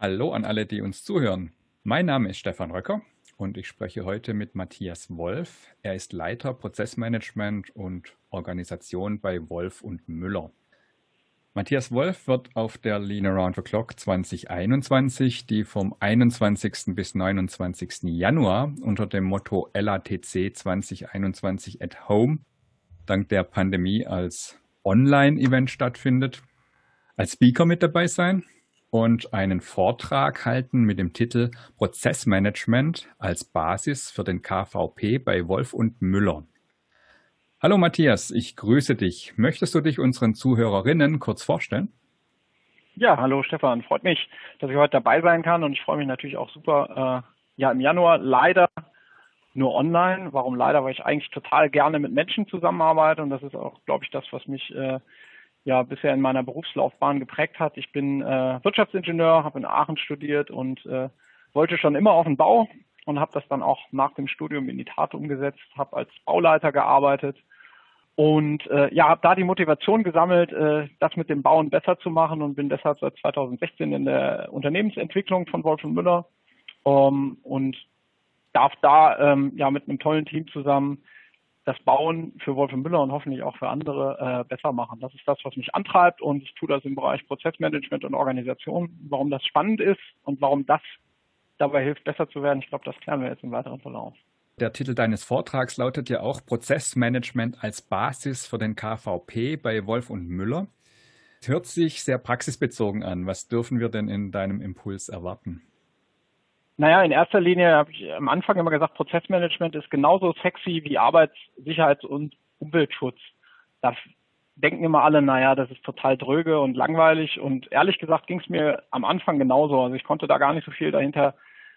Hallo an alle, die uns zuhören. Mein Name ist Stefan Röcker und ich spreche heute mit Matthias Wolf. Er ist Leiter Prozessmanagement und Organisation bei Wolf und Müller. Matthias Wolf wird auf der Lean Around the Clock 2021, die vom 21. bis 29. Januar unter dem Motto LATC 2021 at Home dank der Pandemie als Online-Event stattfindet, als Speaker mit dabei sein und einen Vortrag halten mit dem Titel Prozessmanagement als Basis für den KVP bei Wolf und Müller. Hallo Matthias, ich grüße dich. Möchtest du dich unseren Zuhörerinnen kurz vorstellen? Ja, hallo Stefan. Freut mich, dass ich heute dabei sein kann und ich freue mich natürlich auch super. Äh, ja, im Januar leider nur online. Warum leider? Weil ich eigentlich total gerne mit Menschen zusammenarbeite und das ist auch, glaube ich, das, was mich äh, ja bisher in meiner Berufslaufbahn geprägt hat. Ich bin äh, Wirtschaftsingenieur, habe in Aachen studiert und äh, wollte schon immer auf den Bau und habe das dann auch nach dem Studium in die Tat umgesetzt, habe als Bauleiter gearbeitet und äh, ja, habe da die Motivation gesammelt, äh, das mit dem Bauen besser zu machen und bin deshalb seit 2016 in der Unternehmensentwicklung von Wolf und Müller um, und darf da ähm, ja mit einem tollen Team zusammen das Bauen für Wolf Müller und hoffentlich auch für andere äh, besser machen. Das ist das, was mich antreibt und ich tue das im Bereich Prozessmanagement und Organisation. Warum das spannend ist und warum das dabei hilft, besser zu werden, ich glaube, das klären wir jetzt im weiteren Verlauf. Der Titel deines Vortrags lautet ja auch Prozessmanagement als Basis für den KVP bei Wolf und Müller. Es hört sich sehr praxisbezogen an. Was dürfen wir denn in deinem Impuls erwarten? Naja, in erster Linie habe ich am Anfang immer gesagt, Prozessmanagement ist genauso sexy wie Arbeitssicherheits- und Umweltschutz. Da denken immer alle, naja, das ist total dröge und langweilig. Und ehrlich gesagt ging es mir am Anfang genauso. Also ich konnte da gar nicht so viel dahinter,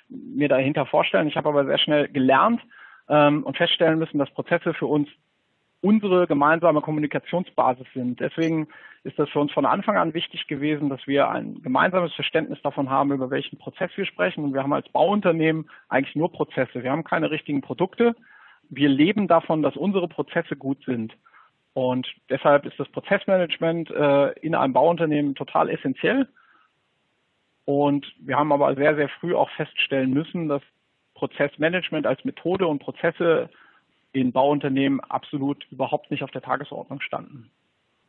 mir dahinter vorstellen. Ich habe aber sehr schnell gelernt ähm, und feststellen müssen, dass Prozesse für uns unsere gemeinsame Kommunikationsbasis sind. Deswegen ist das für uns von Anfang an wichtig gewesen, dass wir ein gemeinsames Verständnis davon haben, über welchen Prozess wir sprechen. Und wir haben als Bauunternehmen eigentlich nur Prozesse. Wir haben keine richtigen Produkte. Wir leben davon, dass unsere Prozesse gut sind. Und deshalb ist das Prozessmanagement äh, in einem Bauunternehmen total essentiell. Und wir haben aber sehr, sehr früh auch feststellen müssen, dass Prozessmanagement als Methode und Prozesse in Bauunternehmen absolut überhaupt nicht auf der Tagesordnung standen.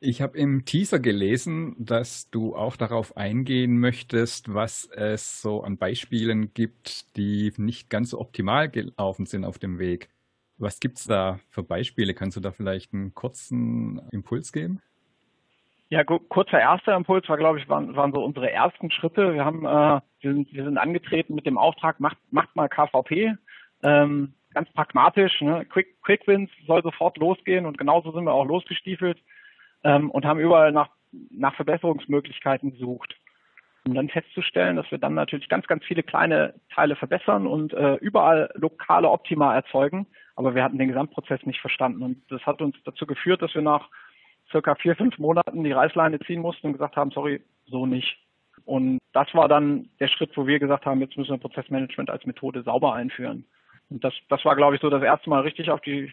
Ich habe im Teaser gelesen, dass du auch darauf eingehen möchtest, was es so an Beispielen gibt, die nicht ganz so optimal gelaufen sind auf dem Weg. Was gibt es da für Beispiele? Kannst du da vielleicht einen kurzen Impuls geben? Ja, kurzer erster Impuls war, glaube ich, waren, waren so unsere ersten Schritte. Wir haben, äh, wir, sind, wir sind angetreten mit dem Auftrag, macht, macht mal KVP. Ähm, ganz pragmatisch, ne? Quick, Quick Wins soll sofort losgehen und genauso sind wir auch losgestiefelt ähm, und haben überall nach, nach Verbesserungsmöglichkeiten gesucht. Um dann festzustellen, dass wir dann natürlich ganz, ganz viele kleine Teile verbessern und äh, überall lokale Optima erzeugen, aber wir hatten den Gesamtprozess nicht verstanden. Und das hat uns dazu geführt, dass wir nach circa vier, fünf Monaten die Reißleine ziehen mussten und gesagt haben, sorry, so nicht. Und das war dann der Schritt, wo wir gesagt haben, jetzt müssen wir Prozessmanagement als Methode sauber einführen. Und das, das war, glaube ich, so das erste Mal richtig auf die,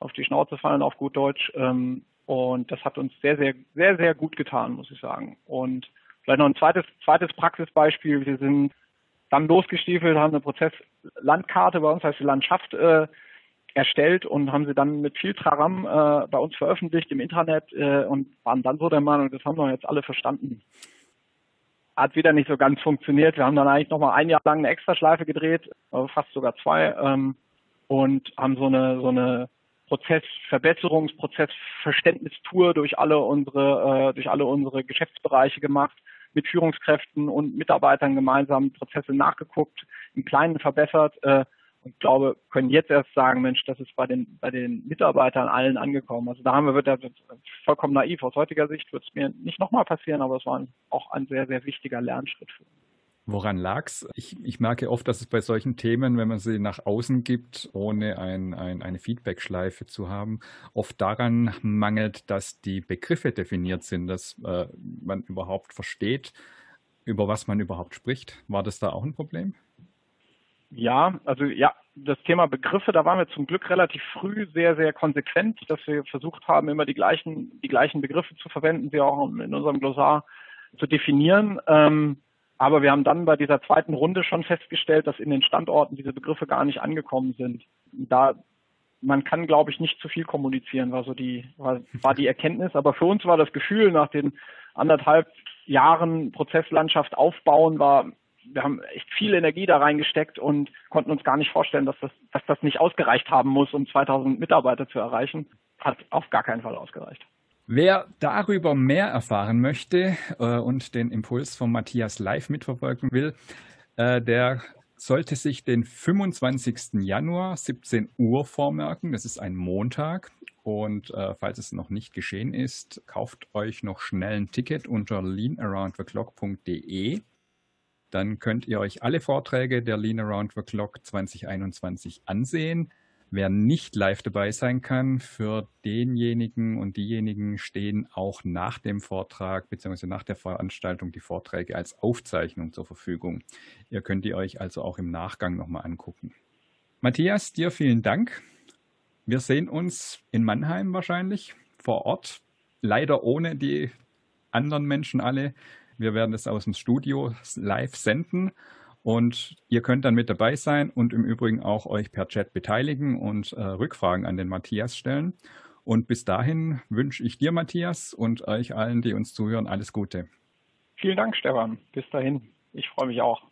auf die Schnauze fallen, auf gut Deutsch. Ähm, und das hat uns sehr, sehr, sehr, sehr gut getan, muss ich sagen. Und vielleicht noch ein zweites, zweites Praxisbeispiel. Wir sind dann losgestiefelt, haben eine Prozesslandkarte bei uns, heißt die Landschaft, äh, erstellt und haben sie dann mit viel Traram äh, bei uns veröffentlicht im Internet äh, und waren dann so der Meinung, das haben wir jetzt alle verstanden hat wieder nicht so ganz funktioniert. Wir haben dann eigentlich nochmal ein Jahr lang eine Extraschleife gedreht, fast sogar zwei, ähm, und haben so eine, so eine Prozessverbesserungs-, Prozessverständnistour durch alle unsere, äh, durch alle unsere Geschäftsbereiche gemacht, mit Führungskräften und Mitarbeitern gemeinsam Prozesse nachgeguckt, im Kleinen verbessert, äh, und glaube, können jetzt erst sagen, Mensch, das ist bei den, bei den Mitarbeitern allen angekommen. Also da haben wir, wird das vollkommen naiv. Aus heutiger Sicht wird es mir nicht nochmal passieren, aber es war auch ein sehr, sehr wichtiger Lernschritt für uns. Woran lag's? Ich, ich merke oft, dass es bei solchen Themen, wenn man sie nach außen gibt, ohne ein, ein, eine Feedback-Schleife zu haben, oft daran mangelt, dass die Begriffe definiert sind, dass äh, man überhaupt versteht, über was man überhaupt spricht. War das da auch ein Problem? Ja, also ja, das Thema Begriffe, da waren wir zum Glück relativ früh sehr, sehr konsequent, dass wir versucht haben, immer die gleichen, die gleichen Begriffe zu verwenden, sie auch in unserem Glossar zu definieren. Ähm, Aber wir haben dann bei dieser zweiten Runde schon festgestellt, dass in den Standorten diese Begriffe gar nicht angekommen sind. Da man kann, glaube ich, nicht zu viel kommunizieren, war so die, war, war die Erkenntnis. Aber für uns war das Gefühl nach den anderthalb Jahren Prozesslandschaft aufbauen, war, wir haben echt viel Energie da reingesteckt und konnten uns gar nicht vorstellen, dass das, dass das nicht ausgereicht haben muss, um 2000 Mitarbeiter zu erreichen. Hat auf gar keinen Fall ausgereicht. Wer darüber mehr erfahren möchte äh, und den Impuls von Matthias live mitverfolgen will, äh, der sollte sich den 25. Januar 17 Uhr vormerken. Das ist ein Montag. Und äh, falls es noch nicht geschehen ist, kauft euch noch schnell ein Ticket unter leanaroundtheclock.de. Dann könnt ihr euch alle Vorträge der Lean Around the Clock 2021 ansehen. Wer nicht live dabei sein kann, für denjenigen und diejenigen stehen auch nach dem Vortrag bzw. nach der Veranstaltung die Vorträge als Aufzeichnung zur Verfügung. Ihr könnt die euch also auch im Nachgang nochmal angucken. Matthias, dir vielen Dank. Wir sehen uns in Mannheim wahrscheinlich vor Ort, leider ohne die anderen Menschen alle. Wir werden es aus dem Studio live senden und ihr könnt dann mit dabei sein und im Übrigen auch euch per Chat beteiligen und äh, Rückfragen an den Matthias stellen. Und bis dahin wünsche ich dir, Matthias, und euch allen, die uns zuhören, alles Gute. Vielen Dank, Stefan. Bis dahin. Ich freue mich auch.